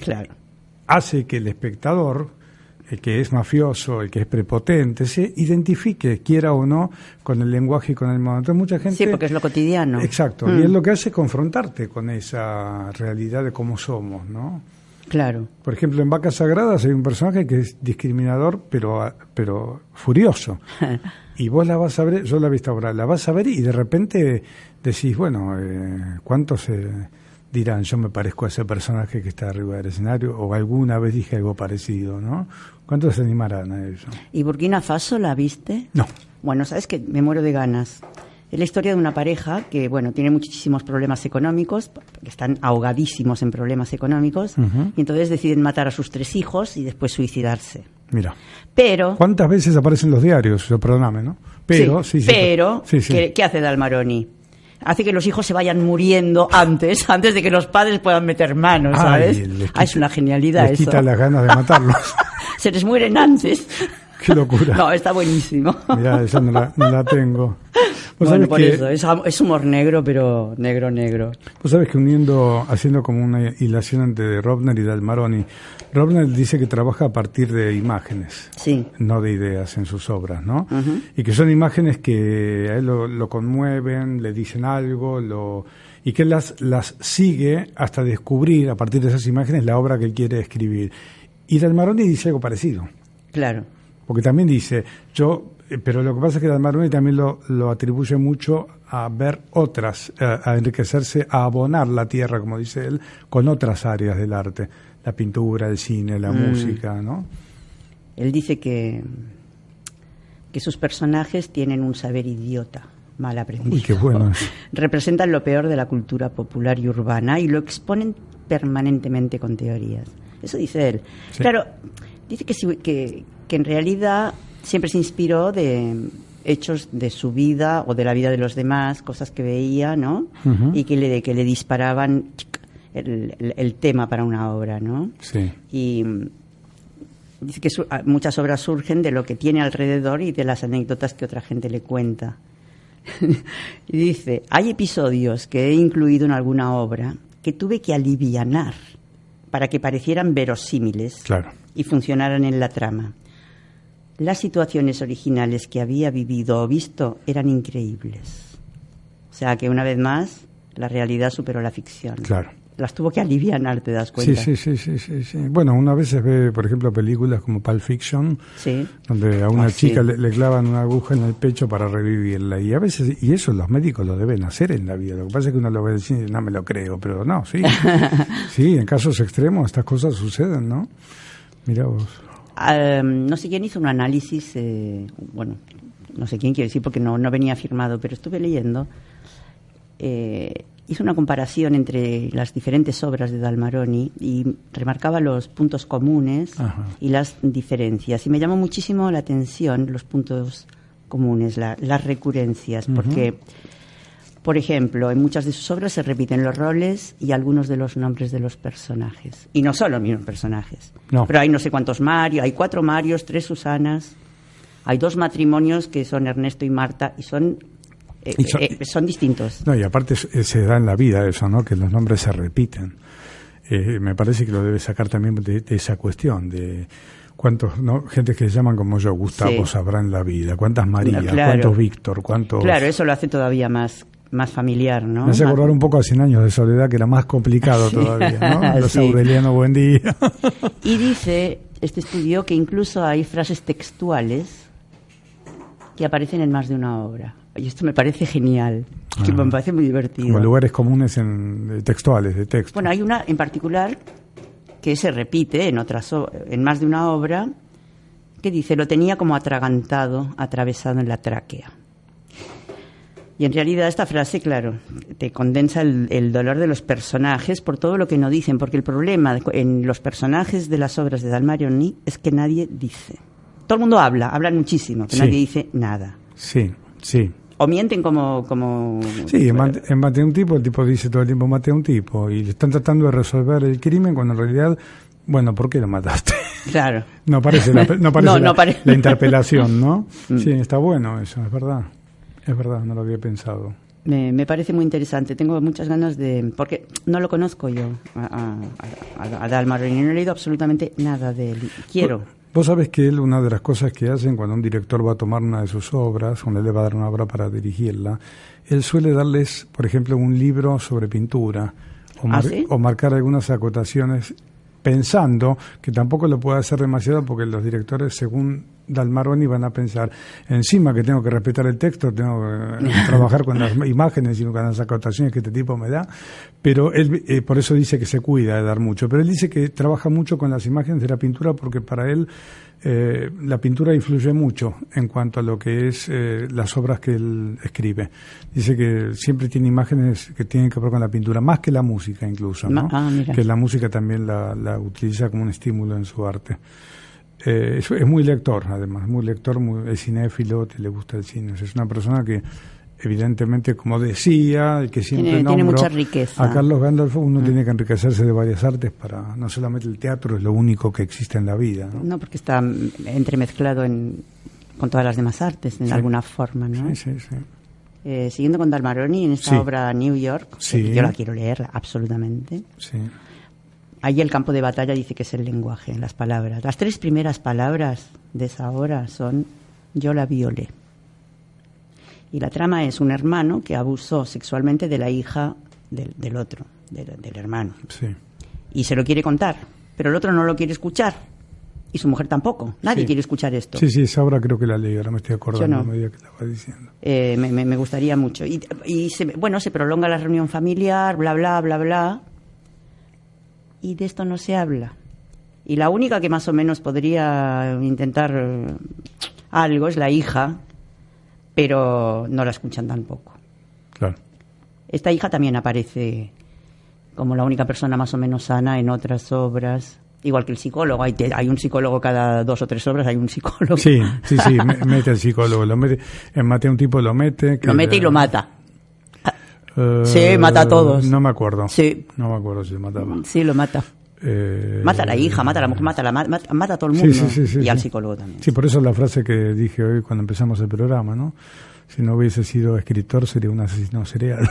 claro. hace que el espectador, el que es mafioso, el que es prepotente, se identifique, quiera o no, con el lenguaje y con el modo. Entonces, mucha gente. Sí, porque es lo cotidiano. Exacto. Y es mm. lo que hace confrontarte con esa realidad de cómo somos, ¿no? Claro. Por ejemplo, en Vacas Sagradas hay un personaje que es discriminador, pero, pero furioso. y vos la vas a ver, yo la he visto ahora, la vas a ver y de repente decís, bueno, eh, ¿cuántos dirán yo me parezco a ese personaje que está arriba del escenario? O alguna vez dije algo parecido, ¿no? ¿Cuántos se animarán a eso? ¿Y Burkina Faso la viste? No. Bueno, sabes que me muero de ganas. Es la historia de una pareja que, bueno, tiene muchísimos problemas económicos, que están ahogadísimos en problemas económicos, y entonces deciden matar a sus tres hijos y después suicidarse. Mira. Pero. ¿Cuántas veces aparecen los diarios? Perdóname, ¿no? Pero, sí, pero, ¿qué, hace Dalmaroni? hace que los hijos se vayan muriendo antes, antes de que los padres puedan meter manos, ¿sabes? ah, es una genialidad les quita las ganas de matarlos. se les mueren antes. Qué locura. No, está buenísimo. Mira, esa no la, no la tengo. Bueno, por eso, es, humor negro, pero negro, negro. Vos sabes que uniendo, haciendo como una hilación entre Robner y Dalmaroni, Robner dice que trabaja a partir de imágenes, sí. no de ideas en sus obras, ¿no? Y que son imágenes que a él lo, conmueven, le dicen algo, lo, y que él las, las sigue hasta descubrir a partir de esas imágenes la obra que él quiere escribir. Y Dalmaroni dice algo parecido. Claro. Porque también dice, yo eh, pero lo que pasa es que Dalmaroni también lo, lo atribuye mucho a ver otras, eh, a, enriquecerse, a abonar la tierra, como dice él, con otras áreas del arte, la pintura, el cine, la mm. música, ¿no? Él dice que, que sus personajes tienen un saber idiota, mal aprendido. Uy, qué bueno. Representan lo peor de la cultura popular y urbana y lo exponen permanentemente con teorías. Eso dice él. Claro, dice que, que, que en realidad siempre se inspiró de hechos de su vida o de la vida de los demás, cosas que veía, ¿no? Y que le, que le disparaban el, tema para una obra, ¿no? Sí. Y mm, dice que ah, muchas obras surgen de lo que tiene alrededor y de las anécdotas que otra gente le cuenta. y dice, hay episodios que he incluido en alguna obra que tuve que alivianar para que parecieran verosímiles y funcionaran en la trama. Las situaciones originales que había vivido o visto eran increíbles. O sea que una vez más la realidad superó la ficción. Claro. Las tuvo que aliviar, ¿te das cuenta? Sí, sí, sí, sí, sí, Bueno, una vez se ve, por ejemplo, películas como Pulp Fiction, donde a una ah, chica le, clavan una aguja en el pecho para revivirla. Y a veces, y eso los médicos lo deben hacer en la vida. Lo que pasa es que uno lo ve decir, no me lo creo, pero no, sí. sí, en casos extremos estas cosas suceden, ¿no? Mira vos no sé quién hizo un análisis, eh, bueno, no sé quién quiere decir porque no, no venía firmado, pero estuve leyendo. Eh, hizo una comparación entre las diferentes obras de Dalmaroni y remarcaba los puntos comunes y las diferencias. Y me llamó muchísimo la atención los puntos comunes, las recurrencias, porque por ejemplo, en muchas de sus obras se repiten los roles y algunos de los nombres de los personajes. Y no solo los mismos personajes. Pero hay no sé cuántos Mario, hay cuatro Marios, tres Susanas. Hay dos matrimonios que son Ernesto y Marta y son eh, eh, son, distintos. No, y aparte se da en la vida eso, ¿no? Que los nombres se repiten. Eh, me parece que lo debe sacar también de, esa cuestión de cuántos no gente que se llaman como yo Gustavo sabrá en la vida cuántas María cuántos Víctor cuántos claro eso lo hace todavía más más familiar, ¿no? Me hace acordar un poco a 100 años de soledad, que era más complicado todavía, ¿no? Los Aureliano, buen día. y dice este estudio que incluso hay frases textuales que aparecen en más de una obra. Y esto me parece genial, que me ah. parece muy divertido. Como lugares comunes en, textuales, de texto. Bueno, hay una en particular que se repite en, otras, en más de una obra, que dice, lo tenía como atragantado, atravesado en la tráquea. Y en realidad esta frase, claro, te condensa el, dolor de los personajes por todo lo que no dicen, porque el problema en los personajes de las obras de Dalmarioni es que nadie dice. Todo el mundo habla, hablan muchísimo, pero nadie dice nada. Sí, sí. O mienten como... como sí, en, mate, un tipo, el tipo dice todo el tiempo mate a un tipo, y están tratando de resolver el crimen cuando en realidad bueno, ¿por qué lo mataste? Claro. no parece la, no parece la, interpelación, ¿no? Mm. Sí, está bueno eso, es verdad. Es verdad, no lo había pensado. Me, me, parece muy interesante. Tengo muchas ganas de. Porque no lo conozco yo, a, a, a. No he leído absolutamente nada de él. Quiero. Vos sabés que él, una de las cosas que hacen cuando un director va a tomar una de sus obras, o le va a dar una obra para dirigirla, él suele darles, por ejemplo, un libro sobre pintura, o, ¿Ah, o marcar algunas acotaciones pensando que tampoco lo puede hacer demasiado porque los directores, según Dalmaroni, van a pensar, encima que tengo que respetar el texto, tengo que trabajar con las imágenes y con las acotaciones que este tipo me da, pero él eh, por eso dice que se cuida de dar mucho, pero él dice que trabaja mucho con las imágenes de la pintura porque para él eh, la pintura influye mucho en cuanto a lo que es eh, las obras que él escribe. Dice que siempre tiene imágenes que tienen que ver con la pintura, más que la música incluso, ¿no? Ah, que la música también la, la, utiliza como un estímulo en su arte. Eh, es, muy lector, además, muy lector, muy, es cinéfilo, le gusta el cine. Es una persona que evidentemente, como decía, el que siempre tiene, nombro, mucha riqueza. a Carlos Gandalf, uno mm. tiene que enriquecerse de varias artes para, no solamente el teatro es lo único que existe en la vida. No, porque está entremezclado en, con todas las demás artes, en alguna forma, ¿no? Sí, sí, sí. Eh, siguiendo con Dalmaroni, en esta obra New York, yo la quiero leer absolutamente. Sí. Ahí el campo de batalla dice que es el lenguaje, las palabras. Las tres primeras palabras de esa obra son yo la violé. Y la trama es un hermano que abusó sexualmente de la hija del, otro, del, hermano. Sí. Y se lo quiere contar, pero el otro no lo quiere escuchar. Y su mujer tampoco. Nadie quiere escuchar esto. Sí, sí, esa obra creo que la leí, ahora me estoy acordando a medida que estaba diciendo. Eh, me, gustaría mucho. Y, y se, bueno, se prolonga la reunión familiar, bla, bla, bla, bla y de esto no se habla. Y la única que más o menos podría intentar eh, algo es la hija, pero no la escuchan tampoco. Claro. Esta hija también aparece como la única persona más o menos sana en otras obras. Igual que el psicólogo, hay, hay un psicólogo cada dos o tres obras, hay un psicólogo. Sí, sí, sí, mete el psicólogo, lo mete, en Mateo un tipo lo mete. lo mete y lo mata. Sí, mata a todos. No me acuerdo. Sí. No me acuerdo si lo mataba. Sí, lo mata. Eh, mata a la hija, mata a la mujer, mata a, la, mata, a todo el mundo. Sí, sí, y al psicólogo también. Sí, por eso la frase que dije hoy cuando empezamos el programa, ¿no? Si no hubiese sido escritor, sería un asesino serial.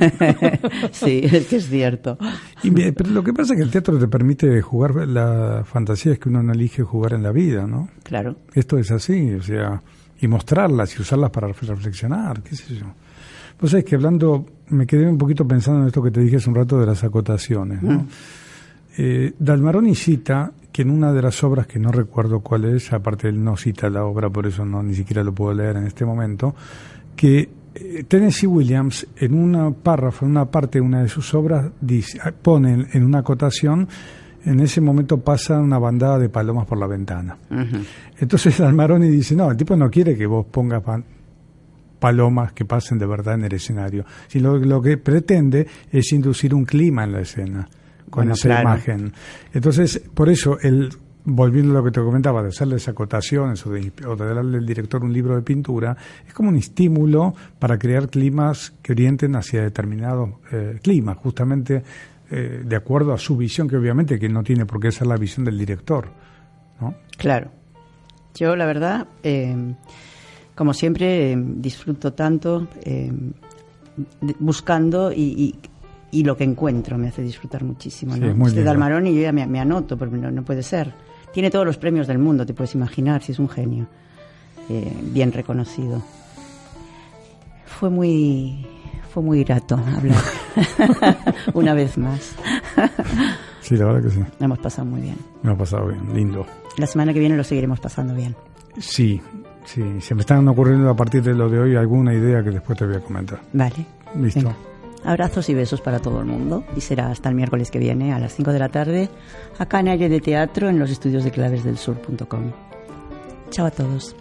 sí, es que es cierto. Y, pero lo que pasa es que el teatro te permite jugar la fantasía es que uno no elige jugar en la vida, ¿no? Claro. Esto es así, o sea, y mostrarlas y usarlas para reflexionar, qué sé yo. Pues es que hablando, me quedé un poquito pensando en esto que te dije hace un rato de las acotaciones. ¿no? Mm. Eh, Dalmaroni cita que en una de las obras, que no recuerdo cuál es, aparte él no cita la obra, por eso no ni siquiera lo puedo leer en este momento, que eh, Tennessee Williams en una párrafo, en una parte de una de sus obras, dice, pone en una acotación en ese momento pasa una bandada de palomas por la ventana. Entonces Dalmaroni dice, no, el tipo no quiere que vos pongas palomas que pasen de verdad en el escenario, sino lo que pretende es inducir un clima en la escena con esa imagen. Entonces, por eso, el, volviendo a lo que te comentaba, de hacerles acotaciones o de, o de darle al director un libro de pintura, es como un estímulo para crear climas que orienten hacia determinado eh, clima, justamente eh, de acuerdo a su visión, que obviamente que no tiene por qué ser la visión del director. ¿no? Claro. Yo, la verdad, eh, como siempre, eh, disfruto tanto eh, buscando y, y, lo que encuentro me hace disfrutar muchísimo. Sí, ¿no? Este Dalmarón y yo ya me, anoto, porque no, puede ser. Tiene todos los premios del mundo, te puedes imaginar, si es un genio. Eh, bien reconocido. Fue muy, fue muy grato hablar una vez más. sí, la verdad que sí. Lo hemos pasado muy bien. Me ha pasado bien, lindo. La semana que viene lo seguiremos pasando bien. Sí, Sí, se me están ocurriendo a partir de lo de hoy alguna idea que después te voy a comentar. Vale. Listo. Abrazos y besos para todo el mundo y será hasta el miércoles que viene a las 5 de la tarde acá en Aire de Teatro en los estudios de clavesdelsur.com. Chao a todos.